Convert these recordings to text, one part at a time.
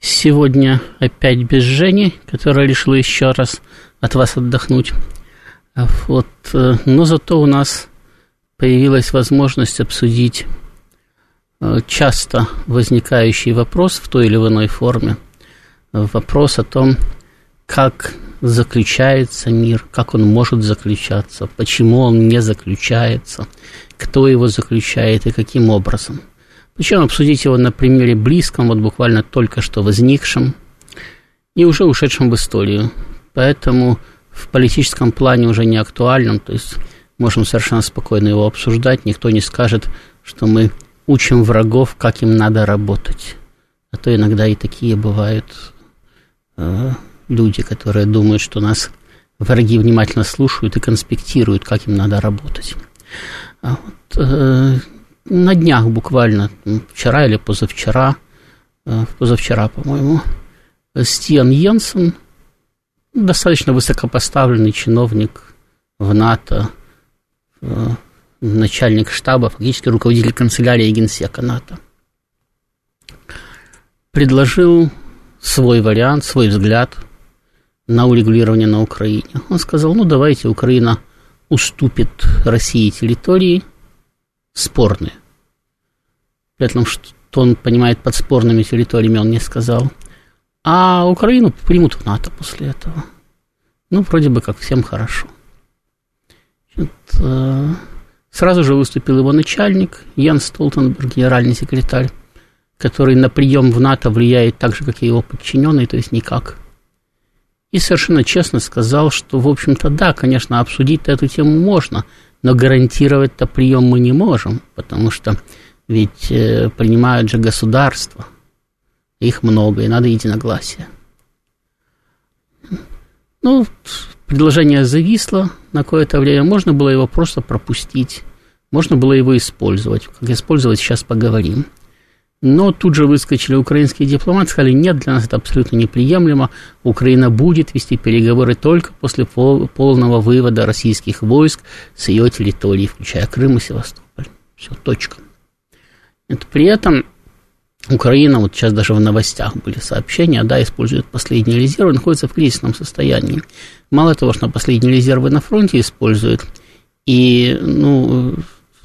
Сегодня опять без Жени, которая решила еще раз от вас отдохнуть. Вот, э, но зато у нас появилась возможность обсудить э, часто возникающий вопрос в той или иной форме. Вопрос о том, как заключается мир, как он может заключаться, почему он не заключается, кто его заключает и каким образом – причем обсудить его на примере близком, вот буквально только что возникшем и уже ушедшем в историю. Поэтому в политическом плане уже не актуальном, то есть можем совершенно спокойно его обсуждать, никто не скажет, что мы учим врагов, как им надо работать. А то иногда и такие бывают э, люди, которые думают, что нас враги внимательно слушают и конспектируют, как им надо работать. А вот, э, на днях буквально, вчера или позавчера, э, позавчера, по-моему, Стиан Йенсен, достаточно высокопоставленный чиновник в НАТО, э, начальник штаба, фактически руководитель канцелярии генсека НАТО, предложил свой вариант, свой взгляд на урегулирование на Украине. Он сказал, ну давайте Украина уступит России территории – спорные. При этом, что он понимает под спорными территориями, он не сказал. А Украину примут в НАТО после этого. Ну, вроде бы как всем хорошо. Значит, э, сразу же выступил его начальник, Ян Столтенберг, генеральный секретарь, который на прием в НАТО влияет так же, как и его подчиненные, то есть никак. И совершенно честно сказал, что, в общем-то, да, конечно, обсудить эту тему можно – но гарантировать-то прием мы не можем, потому что ведь э, принимают же государства. Их много, и надо единогласие. Ну, предложение зависло на какое-то время. Можно было его просто пропустить. Можно было его использовать. Как использовать, сейчас поговорим. Но тут же выскочили украинские дипломаты, сказали, нет, для нас это абсолютно неприемлемо. Украина будет вести переговоры только после полного вывода российских войск с ее территории, включая Крым и Севастополь. Все, точка. Это при этом Украина, вот сейчас даже в новостях были сообщения, да, использует последние резервы, находится в кризисном состоянии. Мало того, что последние резервы на фронте используют, и, ну,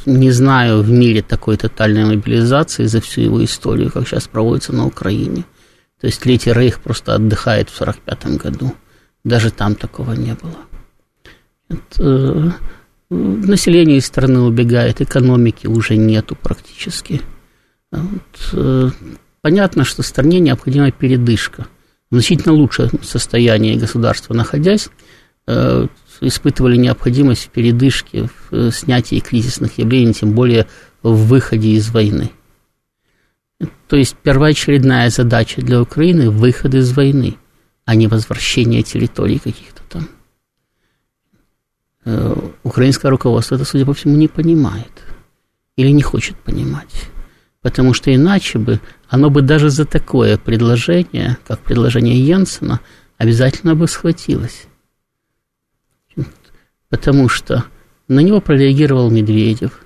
не знаю в мире такой тотальной мобилизации за всю его историю, как сейчас проводится на Украине. То есть Третий Рейх просто отдыхает в 1945 году. Даже там такого не было. Это, население из страны убегает, экономики уже нету практически. Вот, э, понятно, что стране необходима передышка. В значительно лучшем состоянии государства находясь, э, испытывали необходимость в передышке, в э, снятии кризисных явлений, тем более в выходе из войны. То есть первоочередная задача для Украины – выход из войны, а не возвращение территорий каких-то там. Украинское руководство это, судя по всему, не понимает или не хочет понимать. Потому что иначе бы оно бы даже за такое предложение, как предложение Йенсена, обязательно бы схватилось потому что на него прореагировал Медведев.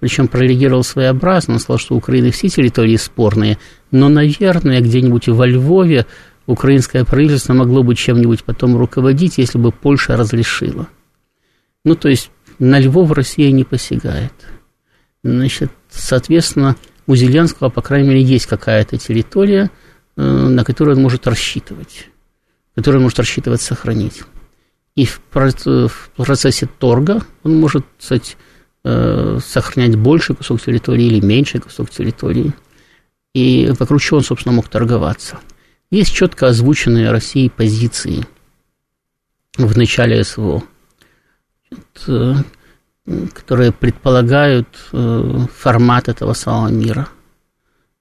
Причем прореагировал своеобразно, он сказал, что у Украины все территории спорные, но, наверное, где-нибудь во Львове украинское правительство могло бы чем-нибудь потом руководить, если бы Польша разрешила. Ну, то есть на Львов Россия не посягает. Значит, соответственно, у Зеленского, по крайней мере, есть какая-то территория, э, на которую он может рассчитывать, которую он может рассчитывать сохранить. И в процессе торга он может, кстати, э, сохранять больше кусок территории или меньший кусок территории. И вокруг чего он, собственно, мог торговаться. Есть четко озвученные Россией позиции в начале СВО, э, которые предполагают э, формат этого самого мира.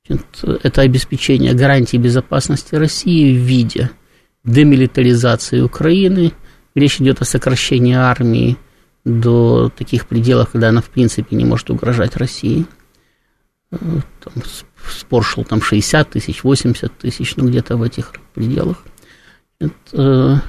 Это обеспечение гарантии безопасности России в виде – демилитаризации Украины, речь идет о сокращении армии до таких пределов, когда она в принципе не может угрожать России. Э, там, спор шел там 60 тысяч, 80 тысяч, ну где-то в этих пределах. Это,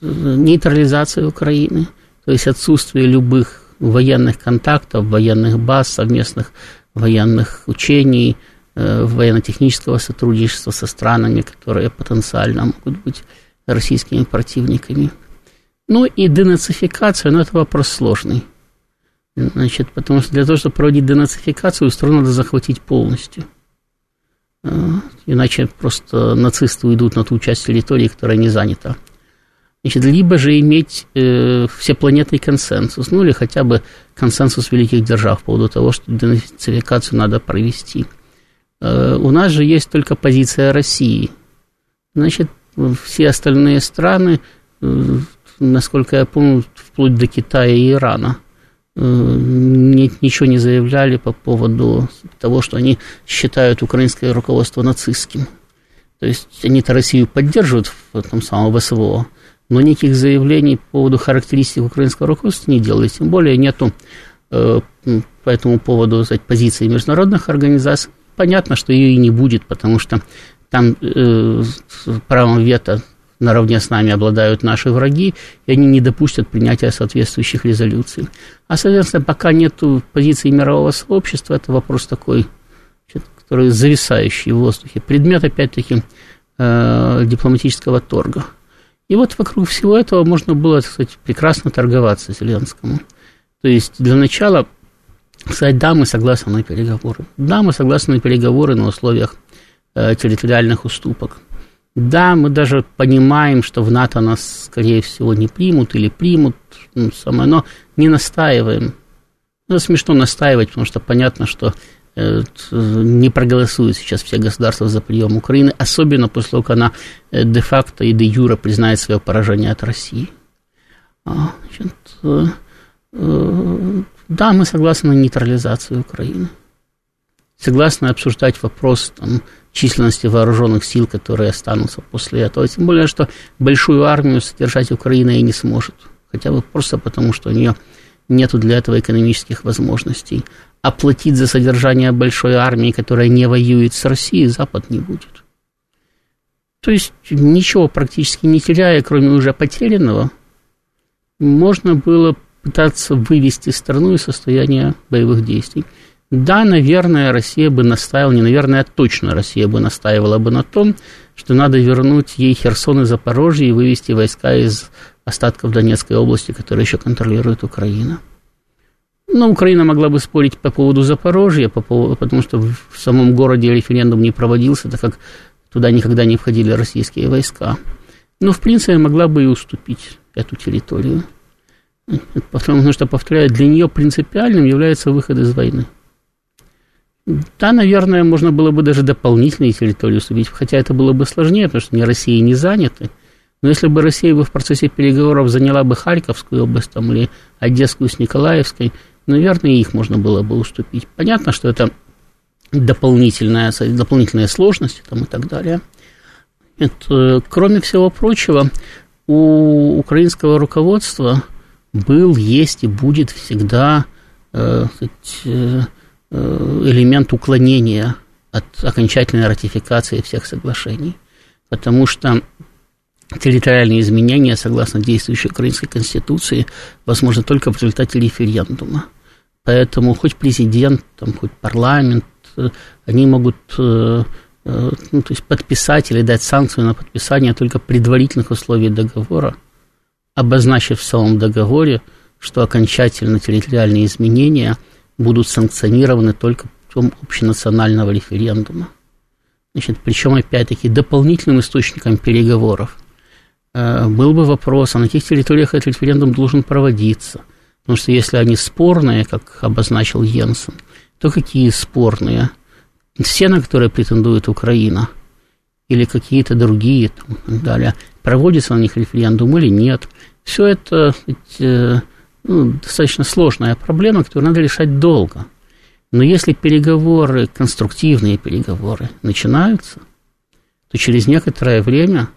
нейтрализация Украины, то есть отсутствие любых военных контактов, военных баз, совместных военных учений, э, военно-технического сотрудничества со странами, которые потенциально могут быть российскими противниками. Ну и денацификация, ну это вопрос сложный. Значит, потому что для того, чтобы проводить денацификацию, страну надо захватить полностью. Э, иначе просто нацисты уйдут на ту часть территории, которая не занята. Значит, либо же иметь э, всепланетный консенсус, ну или хотя бы консенсус великих держав по поводу того, что денацификацию надо провести. Э, у нас же есть только позиция России. Значит, все остальные страны, э, насколько я помню, вплоть до Китая и Ирана, э, ничего не заявляли по поводу того, что они считают украинское руководство нацистским. То есть они-то Россию поддерживают в том самом СВО, но никаких заявлений по поводу характеристик украинского руководства не делали, тем более нету э, по этому поводу сказать, позиции международных организаций. Понятно, что ее и не будет, потому что там э, правом вето наравне с нами обладают наши враги, и они не допустят принятия соответствующих резолюций. А, соответственно, пока нет позиции мирового сообщества, это вопрос такой, который зависающий в воздухе. Предмет, опять-таки, э, дипломатического торга – и вот вокруг всего этого можно было, так сказать, прекрасно торговаться Зеленскому. То есть для начала сказать, да, мы согласны на переговоры. Да, мы согласны на переговоры на условиях э, территориальных уступок. Да, мы даже понимаем, что в НАТО нас, скорее всего, не примут или примут, ну, самое, но не настаиваем. Ну, смешно настаивать, потому что понятно, что не проголосуют сейчас все государства за прием Украины, особенно после того, как она э, де-факто и де-юра признает свое поражение от России. А, значит, э, да, мы согласны на нейтрализацию Украины. Согласны обсуждать вопрос там, численности вооруженных сил, которые останутся после этого. Тем более, что большую армию содержать Украина и не сможет. Хотя бы просто потому, что у нее нет для этого экономических возможностей оплатить за содержание большой армии, которая не воюет с Россией, Запад не будет. То есть ничего практически не теряя, кроме уже потерянного, можно было пытаться вывести страну из состояния боевых действий. Да, наверное, Россия бы настаивала, не наверное, а точно Россия бы настаивала бы на том, что надо вернуть ей Херсон и Запорожье и вывести войска из остатков Донецкой области, которые еще контролирует Украина. Но Украина могла бы спорить по поводу Запорожья, по поводу, потому что в самом городе референдум не проводился, так как туда никогда не входили российские войска. Но, в принципе, могла бы и уступить эту территорию. Потому что, повторяю, для нее принципиальным является выход из войны. Да, наверное, можно было бы даже дополнительные территории уступить, хотя это было бы сложнее, потому что ни Россия не заняты. Но если бы Россия бы в процессе переговоров заняла бы Харьковскую область там, или Одесскую с Николаевской, наверное, их можно было бы уступить. Понятно, что это дополнительная, дополнительные сложности там, и так далее. Это, кроме всего прочего, у украинского руководства был, есть и будет всегда э, э, элемент уклонения от окончательной ратификации всех соглашений. Потому что территориальные изменения, согласно действующей украинской конституции, возможно только в результате референдума. Поэтому хоть президент, там, хоть парламент, э, они могут э, э, ну, то есть подписать или дать санкцию на подписание только предварительных условий договора, обозначив в самом договоре, что окончательно территориальные изменения будут санкционированы только путем общенационального референдума. Значит, причем, опять-таки, дополнительным источником переговоров был бы вопрос, а на каких территориях этот референдум должен проводиться – Потому что если они спорные, как обозначил Йенсен, то какие спорные? Все, на которые претендует Украина, или какие-то другие, там, и так далее, проводится на них референдум или нет. Все это ведь, э, ну, достаточно сложная проблема, которую надо решать долго. Но если переговоры, конструктивные переговоры начинаются, то через некоторое время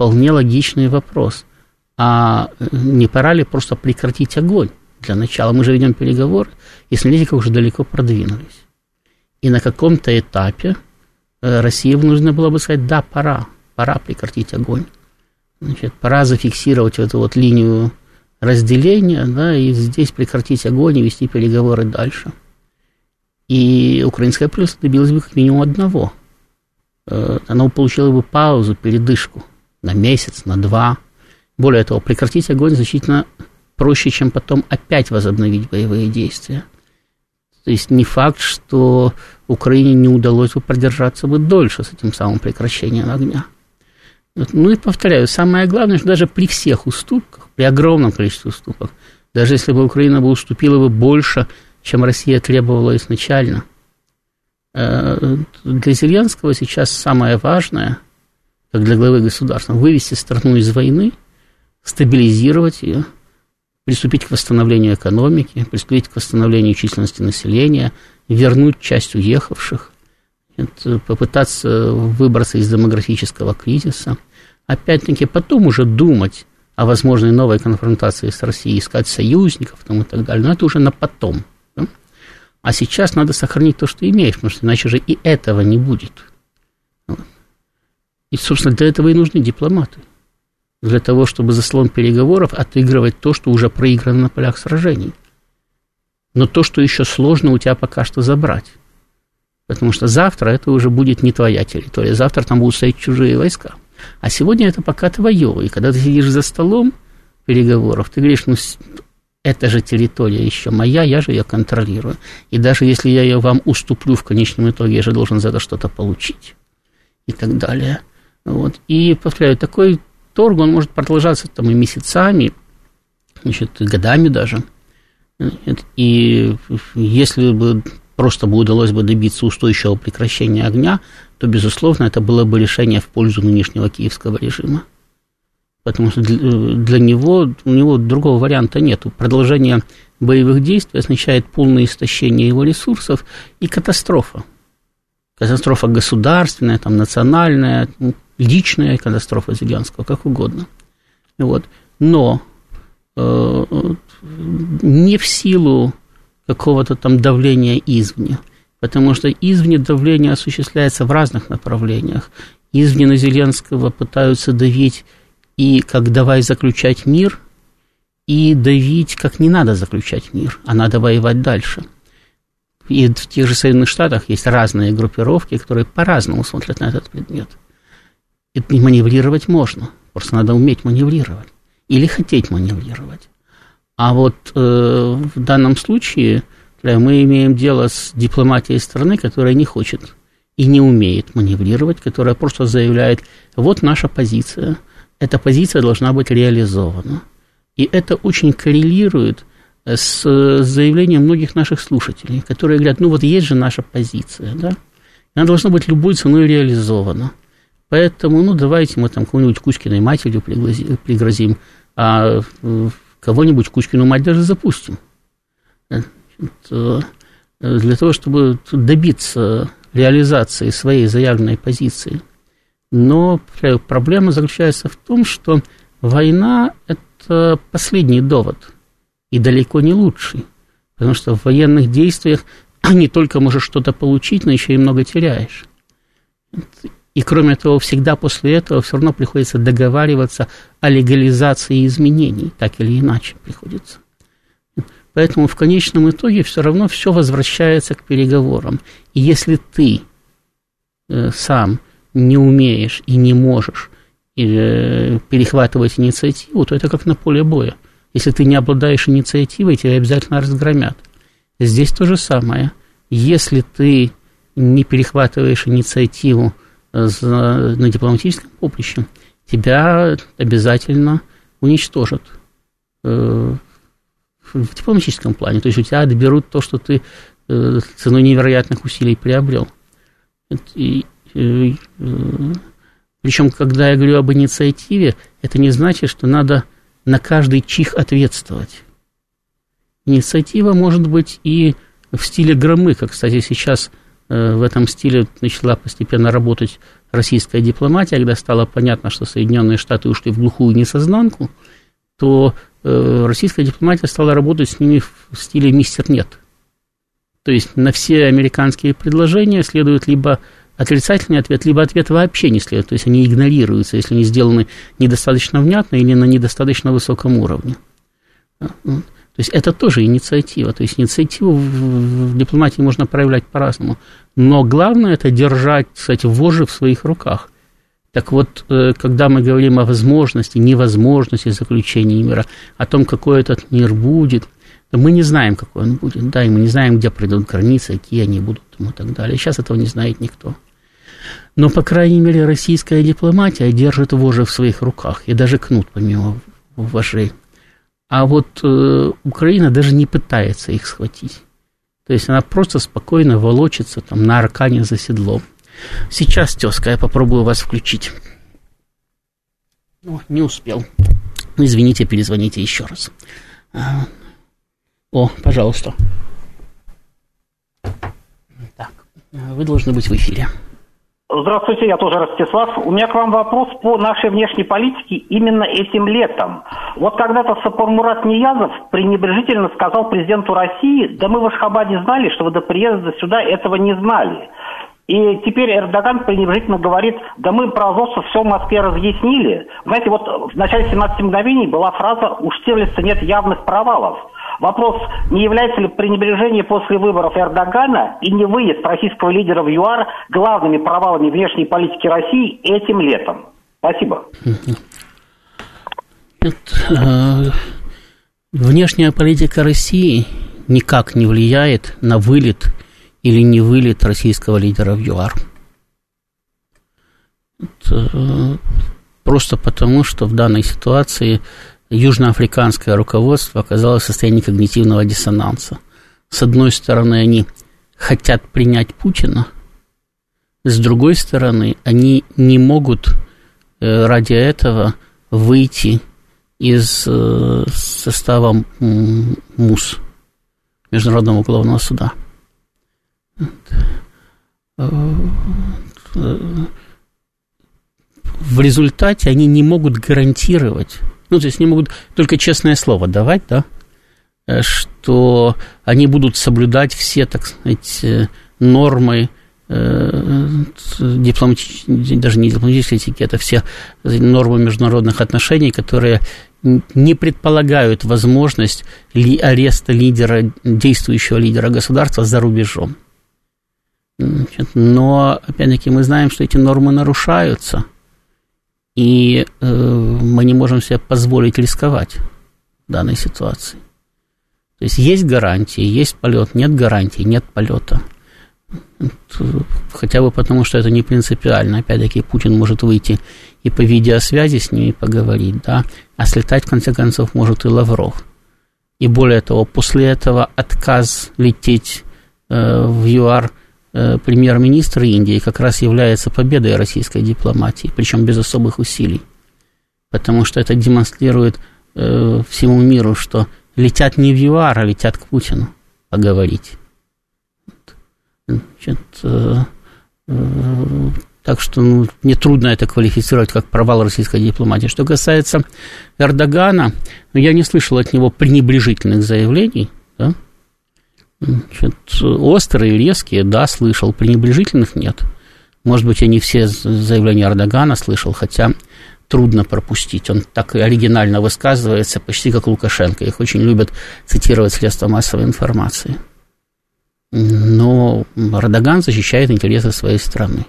вполне логичный вопрос. А не пора ли просто прекратить огонь? Для начала мы же ведем переговоры, и аналитикой уже далеко продвинулись. И на каком-то этапе э, России нужно было бы сказать, да, пора, пора прекратить огонь. Значит, пора зафиксировать эту вот линию разделения, да, и здесь прекратить огонь и вести переговоры дальше. И украинское правительство добилось бы как минимум одного. Э, оно получило бы паузу, передышку на месяц, на два. Более того, прекратить огонь значительно проще, чем потом опять возобновить боевые действия. То есть не факт, что Украине не удалось бы продержаться бы дольше с этим самым прекращением огня. Ну и повторяю, самое главное, что даже при всех уступках, при огромном количестве уступок, даже если бы Украина бы уступила бы больше, чем Россия требовала изначально, э, для Зеленского сейчас самое важное, как для главы государства, вывести страну из войны, стабилизировать ее, приступить к восстановлению экономики, приступить к восстановлению численности населения, вернуть часть уехавших, попытаться выбраться из демографического кризиса. Опять-таки потом уже думать о возможной новой конфронтации с Россией, искать союзников там, и так далее. Но это уже на потом. Да? А сейчас надо сохранить то, что имеешь, потому что иначе же и этого не будет. И, собственно, для этого и нужны дипломаты. Для того, чтобы за столом переговоров отыгрывать то, что уже проиграно на полях сражений. Но то, что еще сложно у тебя пока что забрать. Потому что завтра это уже будет не твоя территория. Завтра там будут стоять чужие войска. А сегодня это пока твое. И когда ты сидишь за столом переговоров, ты говоришь, ну, это же территория еще моя, я же ее контролирую. И даже если я ее вам уступлю в конечном итоге, я же должен за это что-то получить. И так далее. Вот. И, повторяю, такой торг, он может продолжаться там и месяцами, значит, годами даже. И если бы просто бы удалось бы добиться устойчивого прекращения огня, то, безусловно, это было бы решение в пользу нынешнего киевского режима. Потому что для него, у него другого варианта нет. Продолжение боевых действий означает полное истощение его ресурсов и катастрофа. Катастрофа государственная, там, национальная, ну, личная катастрофа Зеленского, как угодно. Вот. Но э, не в силу какого-то там давления извне. Потому что извне давление осуществляется в разных направлениях. Извне на Зеленского пытаются давить и как давай заключать мир, и давить, как не надо заключать мир, а надо воевать дальше. И в тех же Соединенных Штатах есть разные группировки, которые по-разному смотрят на этот предмет. И маневрировать можно, просто надо уметь маневрировать или хотеть маневрировать. А вот э, в данном случае мы имеем дело с дипломатией страны, которая не хочет и не умеет маневрировать, которая просто заявляет, вот наша позиция, эта позиция должна быть реализована. И это очень коррелирует с заявлением многих наших слушателей, которые говорят, ну вот есть же наша позиция, да, она должна быть любой ценой реализована. Поэтому, ну, давайте мы там кому-нибудь Кузькиной матерью пригрозим, а кого-нибудь Кучкину мать даже запустим. Э, для того, чтобы добиться реализации своей заявленной позиции. Но проблема заключается в том, что война – это последний довод, и далеко не лучший. Потому что в военных действиях не только можешь что-то получить, но еще и много теряешь. И кроме того, всегда после этого все равно приходится договариваться о легализации изменений, так или иначе приходится. Поэтому в конечном итоге все равно все возвращается к переговорам. И если ты э, сам не умеешь и не можешь э, перехватывать инициативу, то это как на поле боя. Если ты не обладаешь инициативой, тебя обязательно разгромят. Здесь то же самое. Если ты не перехватываешь инициативу, на дипломатическом поприще, тебя обязательно уничтожат э, в дипломатическом плане. То есть у тебя отберут то, что ты э, ценой невероятных усилий приобрел. И, и, э, причем, когда я говорю об инициативе, это не значит, что надо на каждый чих ответствовать. Инициатива может быть и в стиле Громыка. Кстати, сейчас Э, в этом стиле начала постепенно работать российская дипломатия, когда стало понятно, что Соединенные Штаты ушли в глухую несознанку, то э, российская дипломатия стала работать с ними в стиле «мистер нет». То есть на все американские предложения следует либо отрицательный ответ, либо ответ вообще не следует. То есть они игнорируются, если они сделаны недостаточно внятно или на недостаточно высоком уровне. То есть это тоже инициатива. То есть инициативу в, дипломатии можно проявлять по-разному. Но главное это держать, кстати, вожжи в своих руках. Так вот, э, когда мы говорим о возможности, невозможности заключения мира, о том, какой этот мир будет, мы не знаем, какой он будет, да, и мы не знаем, где пройдут границы, какие они будут и так далее. Сейчас этого не знает никто. Но, по крайней мере, российская дипломатия держит вожжи в своих руках, и даже кнут помимо вожжей. А вот э, Украина даже не пытается их схватить. То есть она просто спокойно волочится там на аркане за седлом. Сейчас, тезка, я попробую вас включить. О, не успел. Извините, перезвоните еще раз. А, о, пожалуйста. Так, вы должны быть в эфире. Здравствуйте, я тоже Ростислав. У меня к вам вопрос по нашей внешней политике именно этим летом. Вот когда-то Сапармурат Ниязов пренебрежительно сказал президенту России, да мы в Ашхабаде знали, что вы до приезда сюда этого не знали. И теперь Эрдоган пренебрежительно говорит, да мы про азовцев все в Москве разъяснили. Знаете, вот в начале 17 мгновений была фраза «у Штирлица нет явных провалов». Вопрос, не является ли пренебрежение после выборов Эрдогана и не выезд российского лидера в ЮАР главными провалами внешней политики России этим летом? Спасибо. Э, внешняя политика России никак не влияет на вылет или не вылет российского лидера в ЮАР. Это просто потому, что в данной ситуации южноафриканское руководство оказалось в состоянии когнитивного диссонанса. С одной стороны, они хотят принять Путина, с другой стороны, они не могут э, ради этого выйти из э, состава МУС, Международного уголовного суда. В результате они не могут гарантировать ну, то есть они могут только честное слово давать, да, э, что они будут соблюдать все, так сказать, э, нормы э, дипломатические, даже не дипломатические этикеты, все нормы международных отношений, которые не предполагают возможность ли ареста лидера, действующего лидера государства за рубежом. Но, опять-таки, мы знаем, что эти нормы нарушаются – и э, мы не можем себе позволить рисковать в данной ситуации. То есть есть гарантии, есть полет, нет гарантии, нет полета. Хотя бы потому, что это не принципиально. Опять-таки, Путин может выйти и по видеосвязи с ними поговорить, да, а слетать, в конце концов, может и Лавров. И более того, после этого отказ лететь э, в ЮАР Э, премьер-министр Индии как раз является победой российской дипломатии, причем без особых усилий. Потому что это демонстрирует э, всему миру, что летят не в ЮАР, а летят к Путину поговорить. Значит, э, э, так что ну, мне трудно это квалифицировать как провал российской дипломатии. Что касается Эрдогана, ну, я не слышал от него пренебрежительных заявлений. Да? Значит, острые, резкие, да, слышал, пренебрежительных нет. Может быть, я не все заявления Эрдогана слышал, хотя трудно пропустить. Он так оригинально высказывается, почти как Лукашенко. Их очень любят цитировать средства массовой информации. Но Эрдоган защищает интересы своей страны.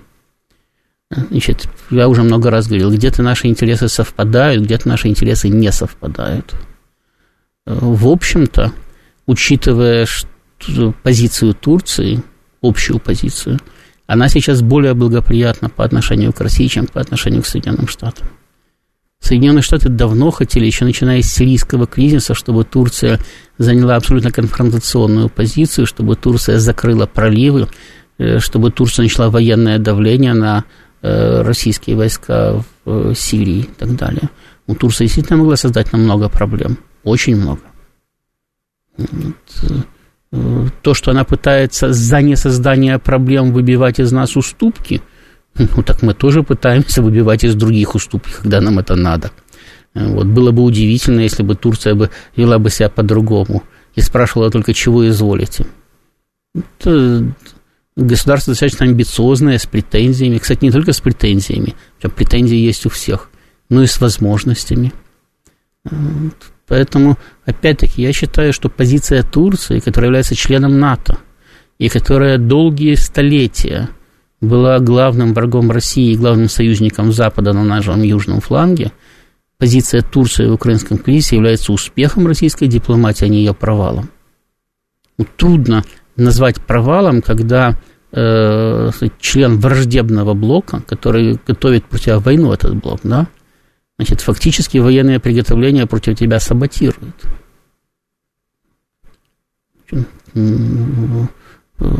Значит, я уже много раз говорил, где-то наши интересы совпадают, где-то наши интересы не совпадают. В общем-то, учитывая, что позицию Турции, общую позицию, она сейчас более благоприятна по отношению к России, чем по отношению к Соединенным Штатам. Соединенные Штаты давно хотели, еще начиная с сирийского кризиса, чтобы Турция заняла абсолютно конфронтационную позицию, чтобы Турция закрыла проливы, э, чтобы Турция начала военное давление на э, российские войска в э, Сирии и так далее. У Турции действительно могла создать нам много проблем, очень много то, что она пытается за несоздание проблем выбивать из нас уступки, Ну, так мы тоже пытаемся выбивать из других уступки, когда нам это надо. Вот, было бы удивительно, если бы Турция бы вела бы себя по-другому и спрашивала только, чего изволите. Это государство достаточно амбициозное, с претензиями. Кстати, не только с претензиями, претензии есть у всех, но и с возможностями. Поэтому, опять-таки, я считаю, что позиция Турции, которая является членом НАТО, и которая долгие столетия была главным врагом России и главным союзником Запада на нашем южном фланге, позиция Турции в украинском кризисе является успехом российской дипломатии, а не ее провалом. Ну, трудно назвать провалом, когда э, член враждебного блока, который готовит против войну, этот блок, да, значит, фактически военные приготовления против тебя саботируют.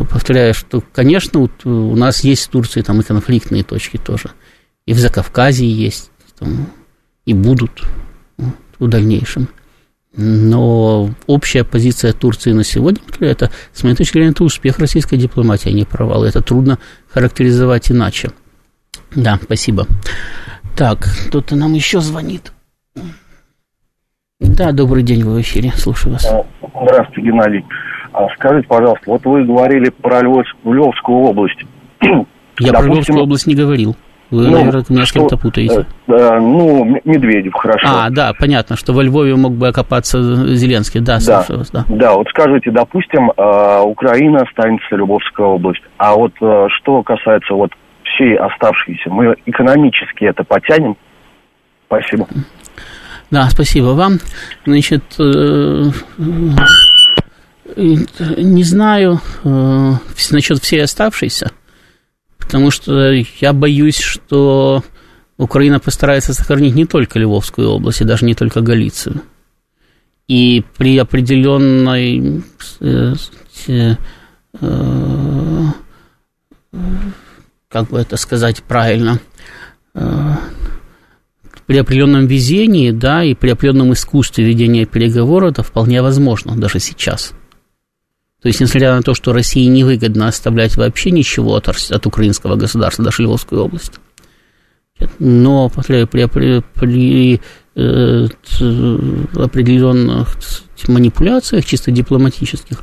Повторяю, что, конечно, у нас есть в Турции там и конфликтные точки тоже. И в Закавказье есть, там, и будут в дальнейшем. Но общая позиция Турции на сегодня, это, с моей точки зрения, это успех российской дипломатии, а не провал. Это трудно характеризовать иначе. Да, спасибо. Так, кто-то нам еще звонит. Да, добрый день, вы в эфире, слушаю вас. Здравствуйте, Геннадий. А скажите, пожалуйста, вот вы говорили про Львовскую область. Я Допустим, про Львовскую область не говорил. Вы, ну, наверное, меня с кем-то путаете. Э, э, ну, Медведев, хорошо. А, да, понятно, что во Львове мог бы окопаться Зеленский, да, да, вас, да. Да, вот скажите, допустим, э, Украина останется Львовская область, а вот э, что касается вот всей оставшейся, мы экономически это потянем? Спасибо. Да, спасибо вам. Значит, э, э не знаю э, насчет всей оставшейся потому что я боюсь, что Украина постарается сохранить не только Львовскую область, и даже не только Галицию. И при определенной э, э, как бы это сказать правильно, э, при определенном везении, да, и при определенном искусстве ведения переговоров это вполне возможно даже сейчас. То есть, несмотря на то, что России невыгодно оставлять вообще ничего от, от украинского государства, даже Львовскую область, но при, при, при, при э, определенных манипуляциях, чисто дипломатических,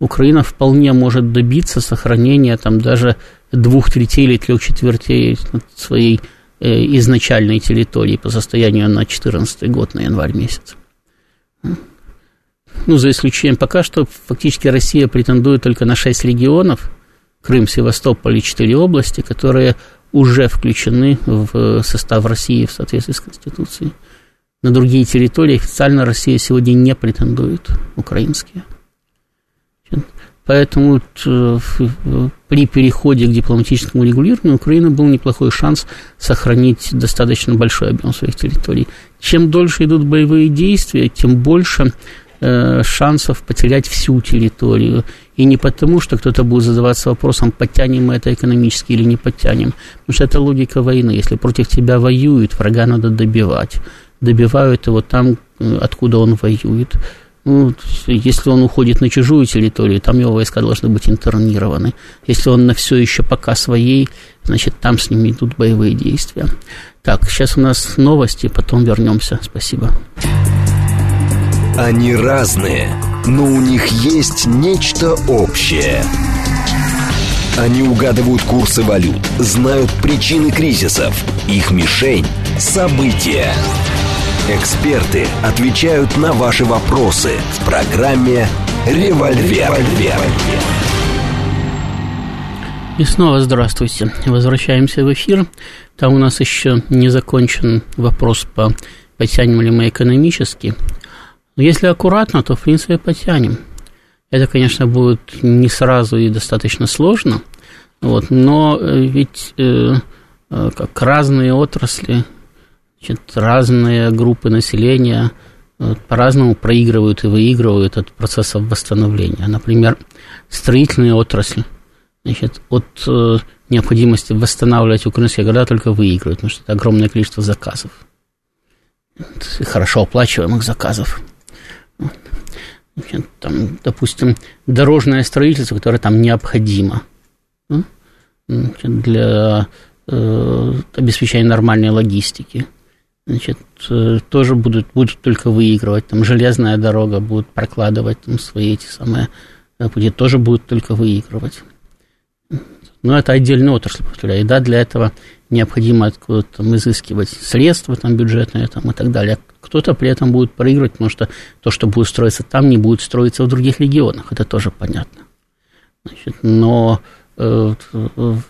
Украина вполне может добиться сохранения там даже двух третей или трех четвертей своей э, изначальной территории по состоянию на 2014 год, на январь месяц ну, за исключением пока что, фактически Россия претендует только на 6 регионов, Крым, Севастополь и 4 области, которые уже включены в состав России в соответствии с Конституцией. На другие территории официально Россия сегодня не претендует, украинские. Поэтому при переходе к дипломатическому регулированию у Украины был неплохой шанс сохранить достаточно большой объем своих территорий. Чем дольше идут боевые действия, тем больше Э, шансов потерять всю территорию. И не потому, что кто-то будет задаваться вопросом, подтянем мы это экономически или не подтянем. Потому что это логика войны. Если против тебя воюют, врага надо добивать. Добивают его там, э, откуда он воюет. Ну, если он уходит на чужую территорию, там его войска должны быть интернированы. Если он на все еще пока своей, значит, там с ними идут боевые действия. Так, сейчас у нас новости, потом вернемся. Спасибо. Они разные, но у них есть нечто общее. Они угадывают курсы валют, знают причины кризисов. Их мишень – события. Эксперты отвечают на ваши вопросы в программе «Револьвер». И снова здравствуйте. Возвращаемся в эфир. Там у нас еще не закончен вопрос по потянем ли мы экономически. Но если аккуратно, то, в принципе, потянем. Это, конечно, будет не сразу и достаточно сложно, вот, но э, ведь э, э, как разные отрасли, значит, разные группы населения э, по-разному проигрывают и выигрывают от процессов восстановления. Например, строительные отрасли. Значит, от э, необходимости восстанавливать украинские города только выигрывают, потому что это огромное количество заказов. Хорошо оплачиваемых заказов. Там, допустим, дорожное строительство, которое там необходимо. Для э, обеспечения нормальной логистики, значит, э, тоже будут, будут только выигрывать. Там железная дорога будет прокладывать там свои эти самые пути, тоже будет только выигрывать. Но это отдельная отрасль, повторяю. И да, для этого необходимо откуда-то там изыскивать средства там, бюджетные там, и так далее. Кто-то при этом будет проигрывать, потому что то, что будет строиться там, не будет строиться в других регионах. Это тоже понятно. Значит, но э, в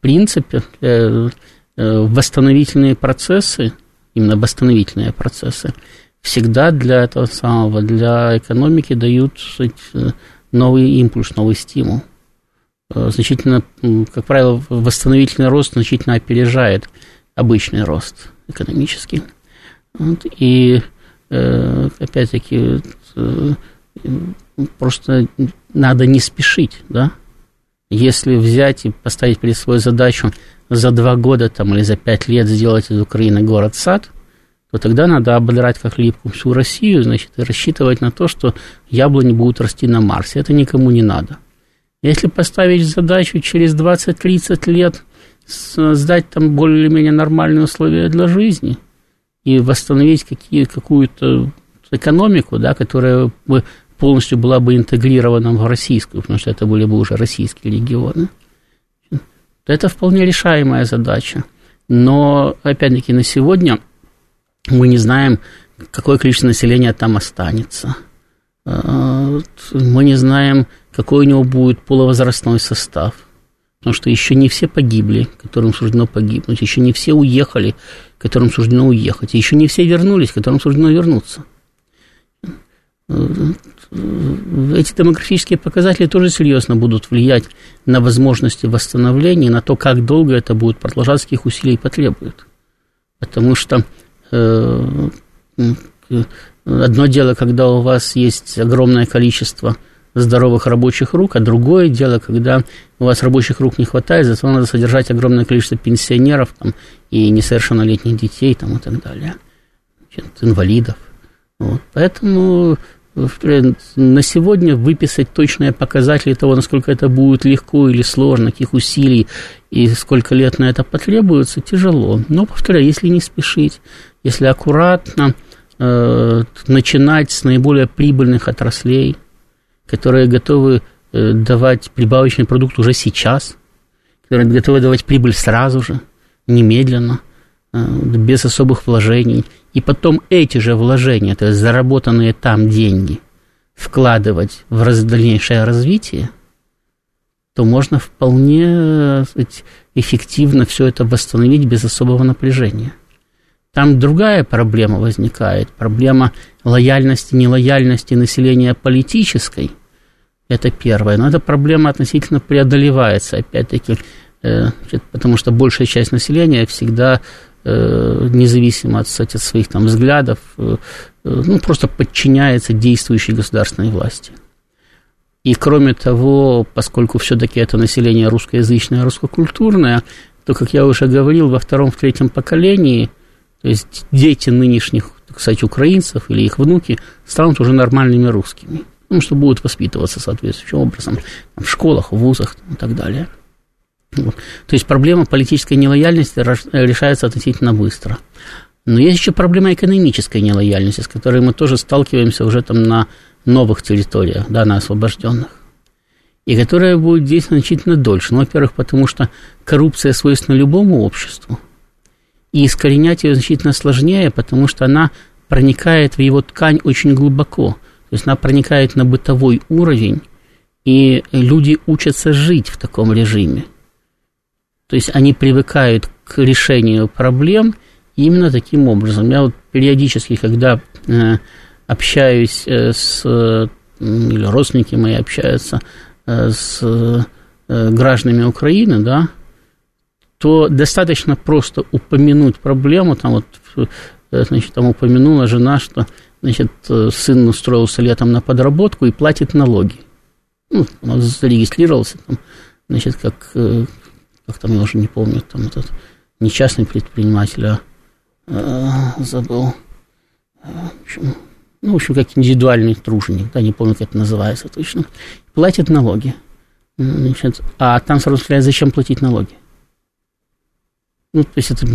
принципе э, э, восстановительные процессы, именно восстановительные процессы, всегда для этого самого, для экономики дают новый импульс, новый стимул. Э, значительно, как правило, восстановительный рост значительно опережает обычный рост экономический. Вот, и э, опять-таки э, просто надо не спешить, да. Если взять и поставить перед собой задачу за два года там, или за пять лет сделать из Украины город-сад, то тогда надо ободрать как липку всю Россию, значит, и рассчитывать на то, что яблони будут расти на Марсе. Это никому не надо. Если поставить задачу через 20-30 лет создать там более-менее нормальные условия для жизни и восстановить какие, какую-то экономику, да, которая полностью была бы интегрирована в российскую, потому что это были бы уже российские регионы, то это вполне решаемая задача. Но, опять-таки, на сегодня мы не знаем, какое количество населения там останется – а, мы не знаем, какой у него будет полувозрастной состав. Потому что еще не все погибли, которым суждено погибнуть, еще не все уехали, которым суждено уехать, еще не все вернулись, которым суждено вернуться. Эти демографические показатели тоже серьезно будут влиять на возможности восстановления, на то, как долго это будет продолжаться, каких усилий потребует. Потому что э, Одно дело, когда у вас есть огромное количество здоровых рабочих рук, а другое дело, когда у вас рабочих рук не хватает, зато надо содержать огромное количество пенсионеров там, и несовершеннолетних детей там, и так далее, инвалидов. Вот. Поэтому на сегодня выписать точные показатели того, насколько это будет легко или сложно, каких усилий и сколько лет на это потребуется, тяжело. Но, повторяю, если не спешить, если аккуратно, Э, начинать с наиболее прибыльных отраслей, которые готовы э, давать прибавочный продукт уже сейчас, которые готовы давать прибыль сразу же, немедленно, э, без особых вложений. И потом эти же вложения, то есть заработанные там деньги, вкладывать в дальнейшее развитие, то можно вполне сказать, эффективно все это восстановить без особого напряжения. Там другая проблема возникает, проблема лояльности, нелояльности населения политической. Это первое. Но эта проблема относительно преодолевается, опять-таки, э, потому что большая часть населения всегда э, независимо от, от своих там взглядов, э, ну, просто подчиняется действующей государственной власти. И кроме того, поскольку все-таки это население русскоязычное, русскокультурное, то, как я уже говорил, во втором, в третьем поколении – то есть дети нынешних, кстати, украинцев или их внуки станут уже нормальными русскими. Потому что будут воспитываться соответствующим образом в школах, в вузах и так далее. Вот. То есть проблема политической нелояльности решается относительно быстро. Но есть еще проблема экономической нелояльности, с которой мы тоже сталкиваемся уже там на новых территориях, да, на освобожденных. И которая будет действовать значительно дольше. Ну, во-первых, потому что коррупция свойственна любому обществу – и искоренять ее значительно сложнее, потому что она проникает в его ткань очень глубоко. То есть она проникает на бытовой уровень, и люди учатся жить в таком режиме. То есть они привыкают к решению проблем именно таким образом. Я вот периодически, когда э, общаюсь э, с, или родственники мои общаются э, с гражданами Украины, да, то достаточно просто упомянуть проблему, там вот, значит, там упомянула жена, что, значит, сын устроился летом на подработку и платит налоги. Ну, он зарегистрировался, там, значит, как, как там, я уже не помню, там этот не частный предприниматель, а э, забыл, в общем, ну, в общем, как индивидуальный труженик, да, не помню, как это называется точно, платит налоги. Значит, а там сразу сказали, зачем платить налоги? Ну, то есть это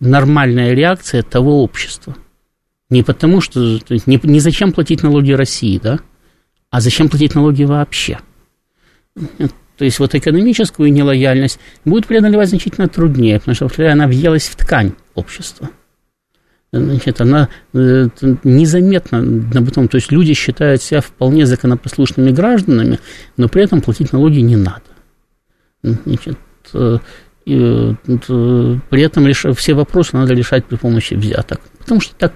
нормальная реакция того общества. Не потому что, то есть не, не зачем платить налоги России, да, а зачем платить налоги вообще. То есть вот экономическую нелояльность будет преодолевать значительно труднее, потому что она въелась в ткань общества. Значит, она э, незаметно на потом, то есть люди считают себя вполне законопослушными гражданами, но при этом платить налоги не надо. Значит, э, и, э, при этом лиш, все вопросы надо решать при помощи взяток, потому что так,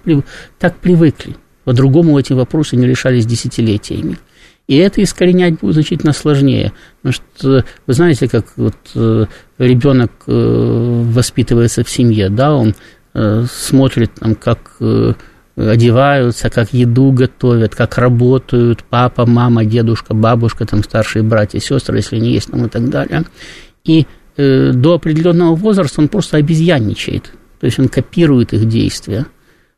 так привыкли. По-другому эти вопросы не решались десятилетиями. И это искоренять будет значительно сложнее. Потому что вы знаете, как вот э, ребенок э, воспитывается в семье, да, он э, смотрит, там, как одеваются, как еду готовят, как работают папа, мама, дедушка, бабушка, там старшие братья, сестры, если они есть, там и так далее. И до определенного возраста он просто обезьянничает, то есть он копирует их действия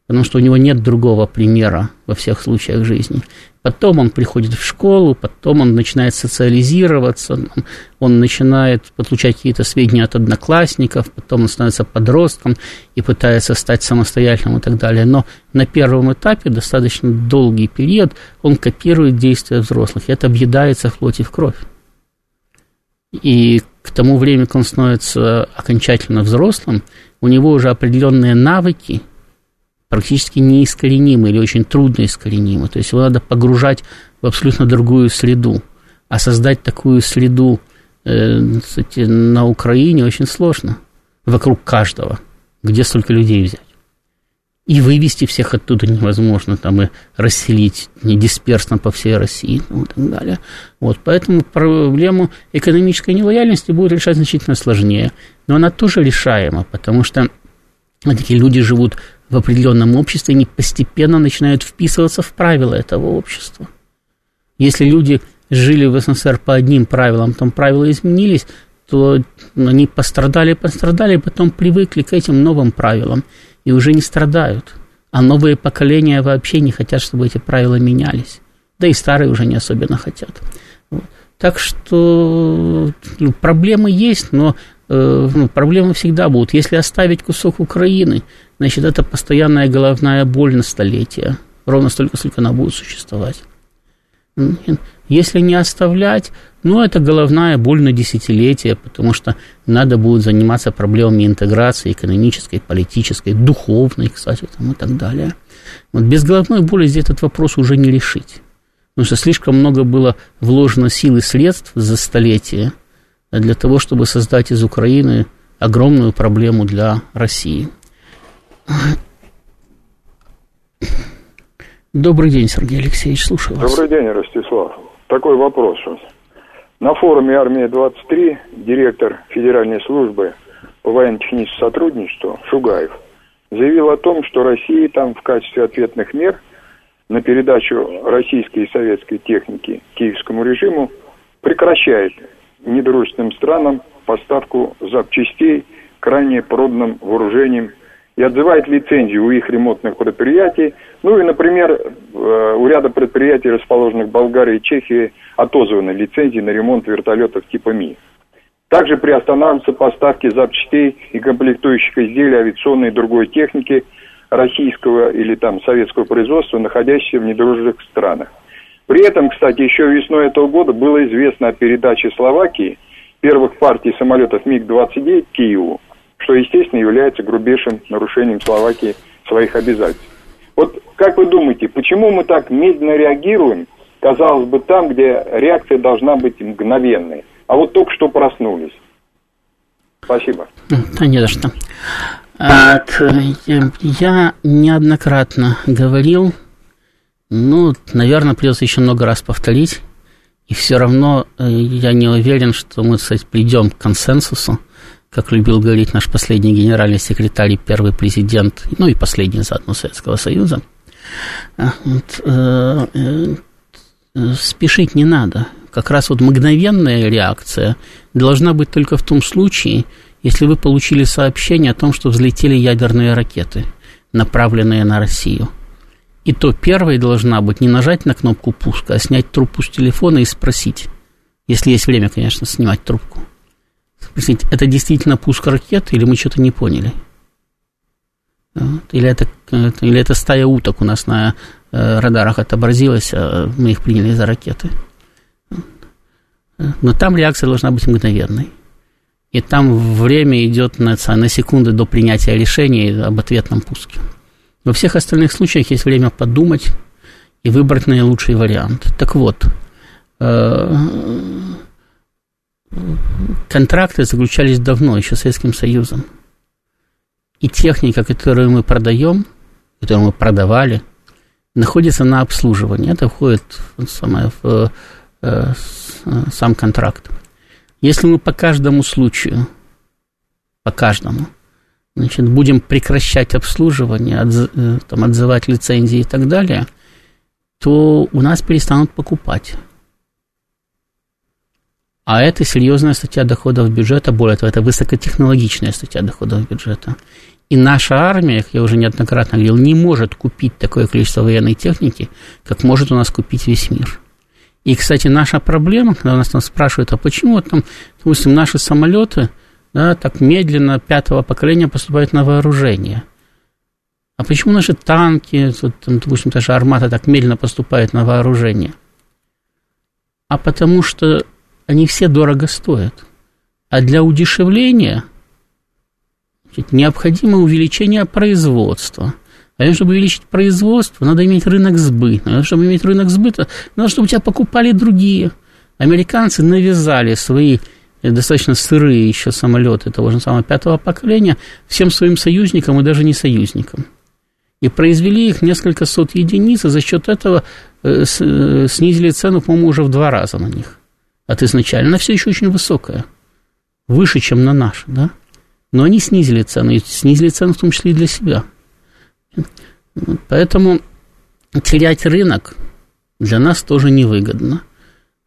потому что у него нет другого примера во всех случаях жизни. Потом он приходит в школу, потом он начинает социализироваться, он начинает получать какие-то сведения от одноклассников, потом он становится подростком и пытается стать самостоятельным и так далее. Но на первом этапе, достаточно долгий период, он копирует действия взрослых, и это объедается в плоть и в кровь. И к тому времени, как он становится окончательно взрослым, у него уже определенные навыки – практически неискоренимы или очень трудно искоренимы. То есть его надо погружать в абсолютно другую среду. А создать такую среду э, кстати, на Украине очень сложно. Вокруг каждого. Где столько людей взять? И вывести всех оттуда невозможно, там и расселить не дисперсно по всей России ну, и так далее. Вот, поэтому проблему экономической нелояльности будет решать значительно сложнее. Но она тоже решаема, потому что такие люди живут в определенном обществе, они постепенно начинают вписываться в правила этого общества. Если люди жили в СССР по одним правилам, там правила изменились, то они пострадали, пострадали, потом привыкли к этим новым правилам и уже не страдают. А новые поколения вообще не хотят, чтобы эти правила менялись. Да и старые уже не особенно хотят. Так что ну, проблемы есть, но Э, ну, проблемы всегда будут. Если оставить кусок Украины, значит, это постоянная головная боль на столетия. Ровно столько, сколько она будет существовать. Если не оставлять, ну, это головная боль на десятилетия, потому что надо будет заниматься проблемами интеграции экономической, политической, духовной, кстати, там, и так далее. Вот без головной боли здесь этот вопрос уже не решить. Потому что слишком много было вложено сил и средств за столетия – для того, чтобы создать из Украины огромную проблему для России. Добрый день, Сергей Алексеевич, слушаю вас. Добрый день, Ростислав. Такой вопрос. На форуме «Армия-23» директор Федеральной службы по военно-техническому сотрудничеству Шугаев заявил о том, что Россия там в качестве ответных мер на передачу российской и советской техники киевскому режиму прекращает недружественным странам поставку запчастей крайне проданным вооружением и отзывает лицензию у их ремонтных предприятий. Ну и, например, э, у ряда предприятий, расположенных в Болгарии и Чехии, отозваны лицензии на ремонт вертолетов типа Ми. Также приостанавливаются поставки запчастей и комплектующих изделий авиационной и другой техники российского или там советского производства, находящихся в недружественных странах. При этом, кстати, еще весной этого года было известно о передаче Словакии первых партий самолетов МиГ-29 Киеву, что, естественно, является грубейшим нарушением Словакии своих обязательств. Вот как вы думаете, почему мы так медленно реагируем, казалось бы, там, где реакция должна быть мгновенной, а вот только что проснулись? Спасибо. Да не за что. А, я неоднократно говорил ну, наверное, придется еще много раз повторить. И все равно э, я не уверен, что мы, кстати, придем к консенсусу, как любил говорить наш последний генеральный секретарь и первый президент, ну и последний заодно Советского Союза. А, вот, э, э, спешить не надо. Как раз вот мгновенная реакция должна быть только в том случае, если вы получили сообщение о том, что взлетели ядерные ракеты, направленные на Россию – и то первой должна быть не нажать на кнопку пуска, а снять трубку с телефона и спросить. Если есть время, конечно, снимать трубку. Простите, это действительно пуск ракет, или мы что-то не поняли? Или это, или это стая уток у нас на э, радарах отобразилась, а мы их приняли за ракеты? Но там реакция должна быть мгновенной. И там время идет на, на секунды до принятия решения об ответном пуске. Во всех остальных случаях есть время подумать и выбрать наилучший вариант. Так вот, э, контракты заключались давно, еще Советским Союзом. И техника, которую мы продаем, которую мы продавали, находится на обслуживании. Это входит в, самое, в э, сам контракт. Если мы по каждому случаю, по каждому, значит, будем прекращать обслуживание, отз, э, там, отзывать лицензии и так далее, то у нас перестанут покупать. А это серьезная статья доходов бюджета, более того, это высокотехнологичная статья доходов бюджета. И наша армия, как я уже неоднократно говорил, не может купить такое количество военной техники, как может у нас купить весь мир. И, кстати, наша проблема, когда нас там спрашивают, а почему там, допустим, наши самолеты да, так медленно пятого поколения поступают на вооружение? А почему наши танки, там, допустим, даже армата так медленно поступает на вооружение? А потому что они все дорого стоят. А для удешевления значит, необходимо увеличение производства. А чтобы увеличить производство, надо иметь рынок сбыта. А чтобы иметь рынок сбыта, надо, чтобы тебя покупали другие. Американцы навязали свои э, достаточно сырые еще самолеты того же самого пятого поколения всем своим союзникам и даже не союзникам. И произвели их несколько сот единиц, и за счет этого э, э, снизили цену, по-моему, уже в два раза на них от изначально, она все еще очень высокая, выше, чем на наши, да? Но они снизили цену, и снизили цену в том числе и для себя. Поэтому терять рынок для нас тоже невыгодно.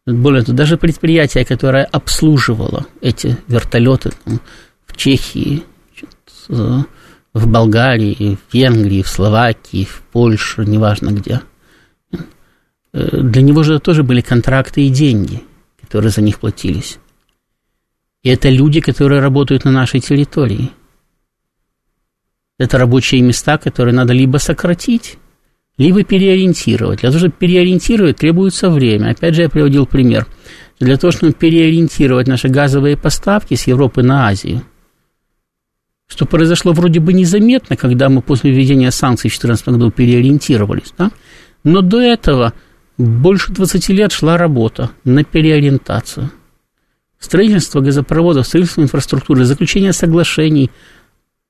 Более того, даже предприятие, которое обслуживало эти вертолеты там, в Чехии, в Болгарии, в Венгрии, в Словакии, в Польше, неважно где, э, для него же тоже были контракты и деньги – которые за них платились. И это люди, которые работают на нашей территории. Это рабочие места, которые надо либо сократить, либо переориентировать. Для того, чтобы переориентировать, требуется время. Опять же, я приводил пример. Для того, чтобы переориентировать наши газовые поставки с Европы на Азию, что произошло вроде бы незаметно, когда мы после введения санкций в 2014 году переориентировались, да? но до этого – больше 20 лет шла работа на переориентацию. Строительство газопроводов, строительство инфраструктуры, заключение соглашений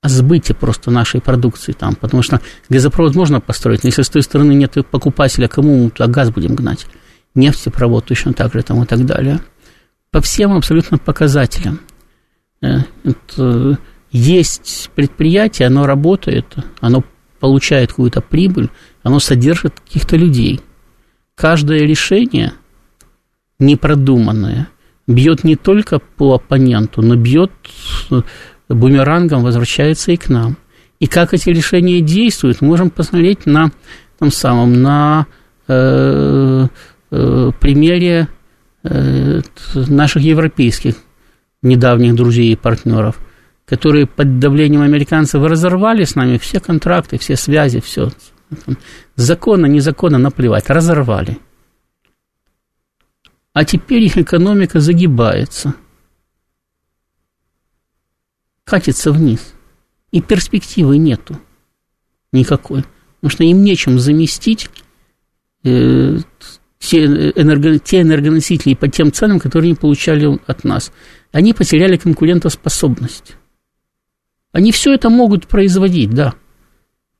о сбыте просто нашей продукции там, потому что газопровод можно построить, но если с той стороны нет покупателя, кому мы туда газ будем гнать? Нефтепровод точно так же там и так далее. По всем абсолютно показателям. Э, это, есть предприятие, оно работает, оно получает какую-то прибыль, оно содержит каких-то людей – каждое решение непродуманное бьет не только по оппоненту, но бьет э, бумерангом, возвращается и к нам. И как эти решения действуют, можем посмотреть на том самом, на э, э, примере э, наших европейских недавних друзей и партнеров, которые под давлением американцев разорвали с нами все контракты, все связи, все Законно, незаконно, наплевать, разорвали. А теперь их экономика загибается, катится вниз, и перспективы нету никакой, потому что им нечем заместить э, те, энерго, те энергоносители по тем ценам, которые они получали от нас. Они потеряли конкурентоспособность. Они все это могут производить, да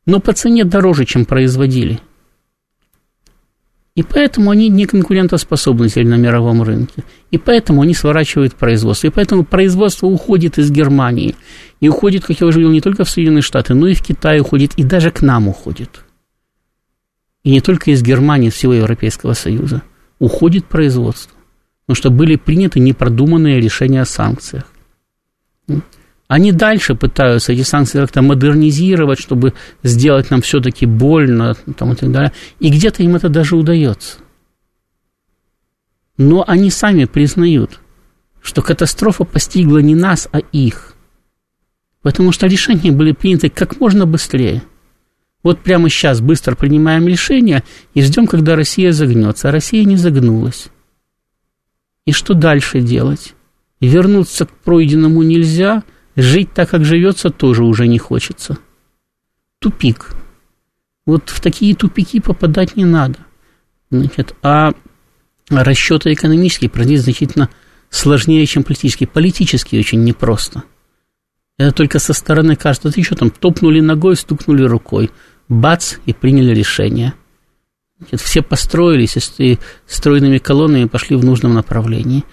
но по цене дороже, чем производили. И поэтому они не конкурентоспособны теперь на мировом рынке. И поэтому они сворачивают производство. И поэтому производство уходит из Германии. И уходит, как я уже говорил, не только в Соединенные Штаты, но и в Китай уходит, и даже к нам уходит. И не только из Германии, всего Европейского Союза. Уходит производство. Потому что были приняты непродуманные решения о санкциях. Они дальше пытаются эти санкции как-то модернизировать, чтобы сделать нам все-таки больно там, и так далее. И где-то им это даже удается. Но они сами признают, что катастрофа постигла не нас, а их. Потому что решения были приняты как можно быстрее. Вот прямо сейчас быстро принимаем решение и ждем, когда Россия загнется. А Россия не загнулась. И что дальше делать? Вернуться к пройденному нельзя, жить так, как живется, тоже уже не хочется. Тупик. Вот в такие тупики попадать не надо. Значит, а расчеты экономические проводить значительно сложнее, чем политические. Политически очень непросто. Это только со стороны кажется, ты что там, топнули ногой, стукнули рукой, бац, и приняли решение. Значит, все построились и стройными колоннами пошли в нужном направлении.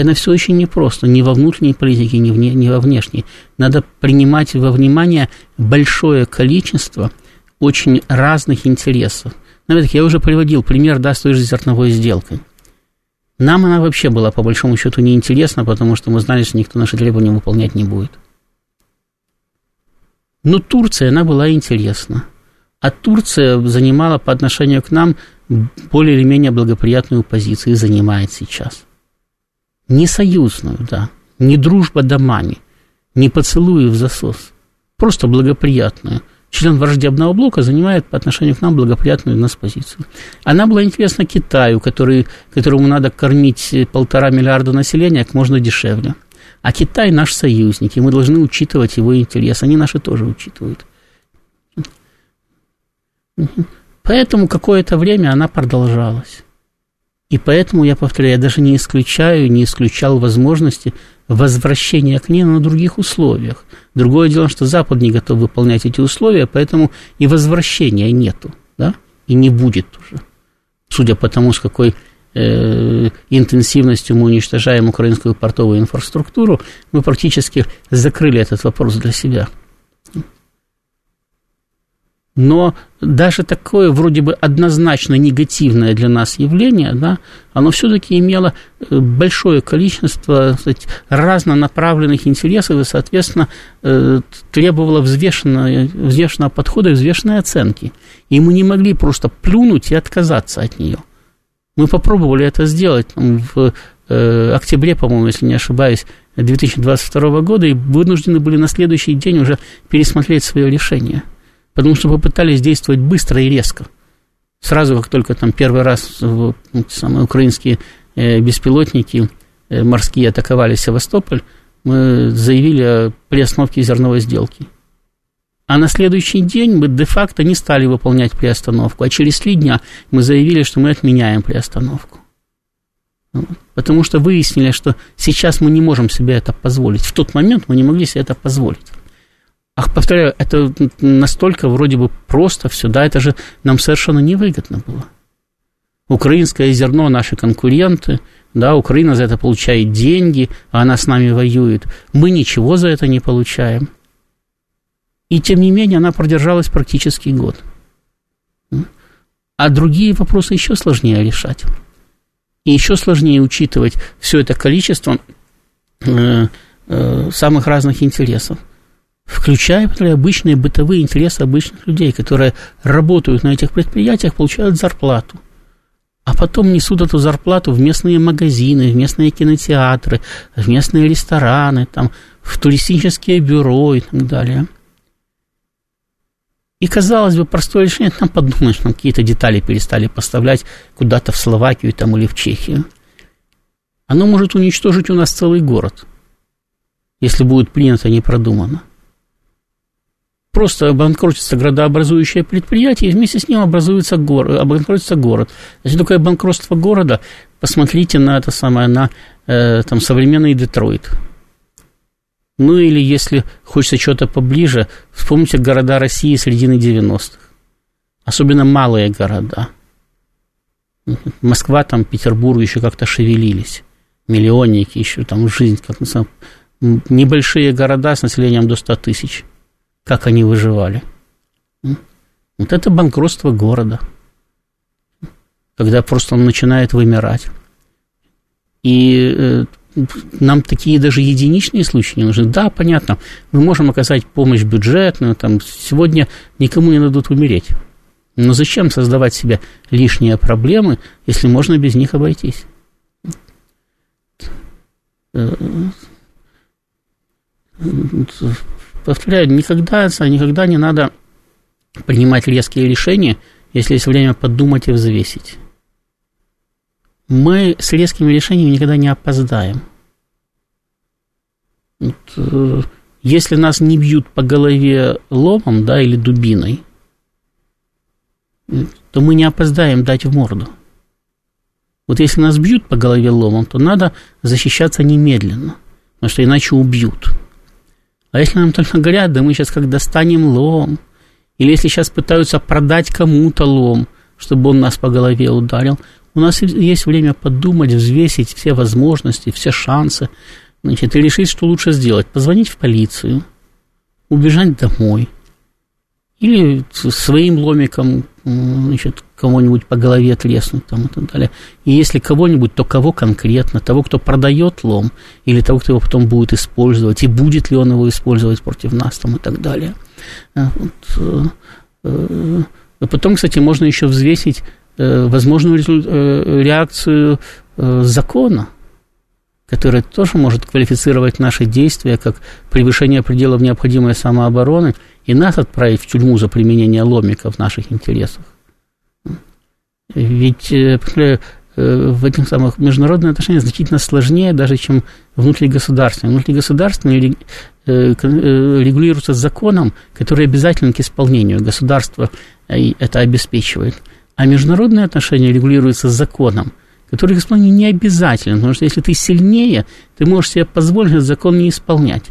Это все очень непросто, ни во внутренней политике, ни, вне, ни во внешней. Надо принимать во внимание большое количество очень разных интересов. Опять-таки, я уже приводил пример, да, с той же зерновой сделкой. Нам она вообще была, по большому счету, неинтересна, потому что мы знали, что никто наши требования выполнять не будет. Но Турция, она была интересна. А Турция занимала по отношению к нам более или менее благоприятную позицию и занимает сейчас. Не союзную, да, не дружба домами, не поцелуи в засос, просто благоприятную – член враждебного блока занимает по отношению к нам благоприятную для нас позицию. Она была интересна Китаю, который, которому надо кормить полтора миллиарда населения как можно дешевле. А Китай наш союзник, и мы должны учитывать его интерес. Они наши тоже учитывают. Поэтому какое-то время она продолжалась. И поэтому, я повторяю, я даже не исключаю, не исключал возможности возвращения к ней на других условиях. Другое дело, что Запад не готов выполнять эти условия, поэтому и возвращения нету, да, и не будет уже. Судя по тому, с какой э, интенсивностью мы уничтожаем украинскую портовую инфраструктуру, мы практически закрыли этот вопрос для себя. Но даже такое вроде бы однозначно негативное для нас явление, да, оно все-таки имело э, большое количество сказать, разнонаправленных интересов и, соответственно, э, требовало взвешенного, взвешенного подхода и взвешенной оценки. И мы не могли просто плюнуть и отказаться от нее. Мы попробовали это сделать там, в э, октябре, по-моему, если не ошибаюсь, 2022 года, и вынуждены были на следующий день уже пересмотреть свое решение – потому что попытались действовать быстро и резко. Сразу, как только там первый раз ну, самые украинские э, беспилотники э, морские атаковали Севастополь, мы заявили о приостановке зерновой сделки. А на следующий день мы де-факто не стали выполнять приостановку, а через три дня мы заявили, что мы отменяем приостановку. Потому что выяснили, что сейчас мы не можем себе это позволить. В тот момент мы не могли себе это позволить. Ах, повторяю, это настолько вроде бы просто все, да, это же нам совершенно невыгодно было. Украинское зерно наши конкуренты, да, Украина за это получает деньги, а она с нами воюет. Мы ничего за это не получаем. И тем не менее она продержалась практически год. А другие вопросы еще сложнее решать. И еще сложнее учитывать все это количество э, э, самых разных интересов включая обычные бытовые интересы обычных людей, которые работают на этих предприятиях, получают зарплату. А потом несут эту зарплату в местные магазины, в местные кинотеатры, в местные рестораны, там, в туристические бюро и так далее. И, казалось бы, простое решение, там подумаешь, там какие-то детали перестали поставлять куда-то в Словакию там, или в Чехию. Оно может уничтожить у нас целый город, если будет принято не продумано просто обанкротится градообразующее предприятие, и вместе с ним образуется город, обанкротится город. Значит, такое банкротство города, посмотрите на это самое, на э, там, современный Детройт. Ну или если хочется что-то поближе, вспомните города России середины 90-х. Особенно малые города. Москва, там, Петербург еще как-то шевелились. Миллионники еще там жизнь, как небольшие города с населением до 100 тысяч – как они выживали. Вот это банкротство города, когда просто он начинает вымирать. И э, нам такие даже единичные случаи не нужны. Да, понятно, мы можем оказать помощь бюджетную, там, сегодня никому не дадут умереть. Но зачем создавать себе лишние проблемы, если можно без них обойтись? Повторяю, никогда, никогда не надо принимать резкие решения, если есть время подумать и взвесить. Мы с резкими решениями никогда не опоздаем. Вот, э, если нас не бьют по голове ломом, да, или дубиной, то мы не опоздаем дать в морду. Вот если нас бьют по голове ломом, то надо защищаться немедленно, потому что иначе убьют. А если нам только говорят, да мы сейчас как достанем лом, или если сейчас пытаются продать кому-то лом, чтобы он нас по голове ударил, у нас есть время подумать, взвесить все возможности, все шансы, значит, и решить, что лучше сделать. Позвонить в полицию, убежать домой. Или своим ломиком значит, кого-нибудь по голове треснуть там, и так далее. И если кого-нибудь, то кого конкретно? Того, кто продает лом, или того, кто его потом будет использовать, и будет ли он его использовать против нас там, и так далее. А, вот, э, э, потом, кстати, можно еще взвесить э, возможную реакцию закона которая тоже может квалифицировать наши действия как превышение пределов необходимой самообороны и нас отправить в тюрьму за применение ломика в наших интересах. Ведь э, э, в этих самых международных отношениях значительно сложнее даже, чем внутригосударственные. Внутригосударственные э, регулируются законом, который обязателен к исполнению. Государство это обеспечивает. А международные отношения регулируются законом, который к исполнению не обязателен, потому что если ты сильнее, ты можешь себе позволить закон не исполнять.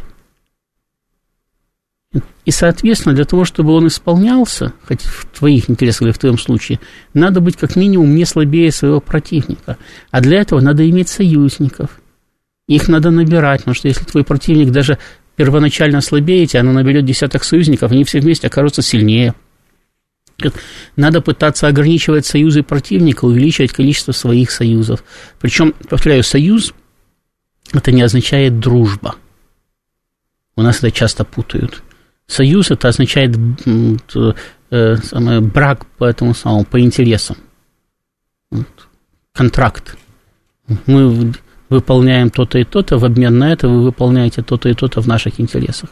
И, соответственно, для того, чтобы он исполнялся, хоть в твоих интересах или в твоем случае, надо быть как минимум не слабее своего противника. А для этого надо иметь союзников. Их надо набирать, потому что если твой противник даже первоначально слабее тебя, оно наберет десяток союзников, они все вместе окажутся сильнее – надо пытаться ограничивать союзы противника, увеличивать количество своих союзов. Причем, повторяю, союз это не означает дружба. У нас это часто путают. Союз это означает э, брак по этому самому, по интересам. Контракт. Мы выполняем то-то и то-то, в обмен на это вы выполняете то-то и то-то в наших интересах.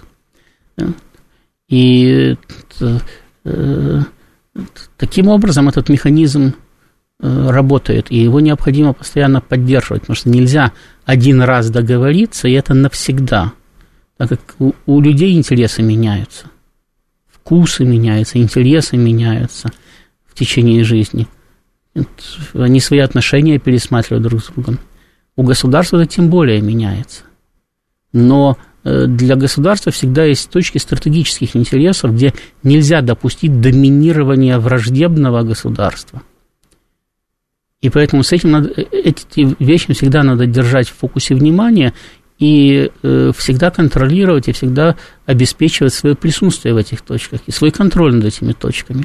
И э, Таким образом, этот механизм э, работает, и его необходимо постоянно поддерживать, потому что нельзя один раз договориться, и это навсегда, так как у, у людей интересы меняются, вкусы меняются, интересы меняются в течение жизни. Они свои отношения пересматривают друг с другом. У государства это тем более меняется. Но Э, для государства всегда есть точки стратегических интересов, где нельзя допустить доминирования враждебного государства. И поэтому с этим надо, э, эти вещи всегда надо держать в фокусе внимания и э, всегда контролировать и всегда обеспечивать свое присутствие в этих точках и свой контроль над этими точками.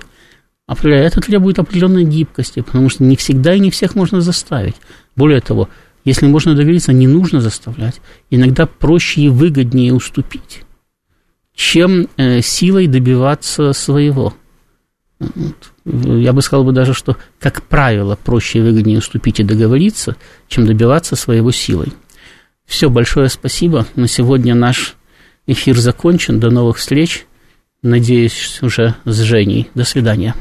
А это требует определенной гибкости, потому что не всегда и не всех можно заставить. Более того, если можно довериться, не нужно заставлять. Иногда проще и выгоднее уступить, чем э, силой добиваться своего. Я бы сказал бы даже, что, как правило, проще и выгоднее уступить и договориться, чем добиваться своего силой. Все, большое спасибо. На сегодня наш эфир закончен. До новых встреч. Надеюсь, уже с Женей. До свидания.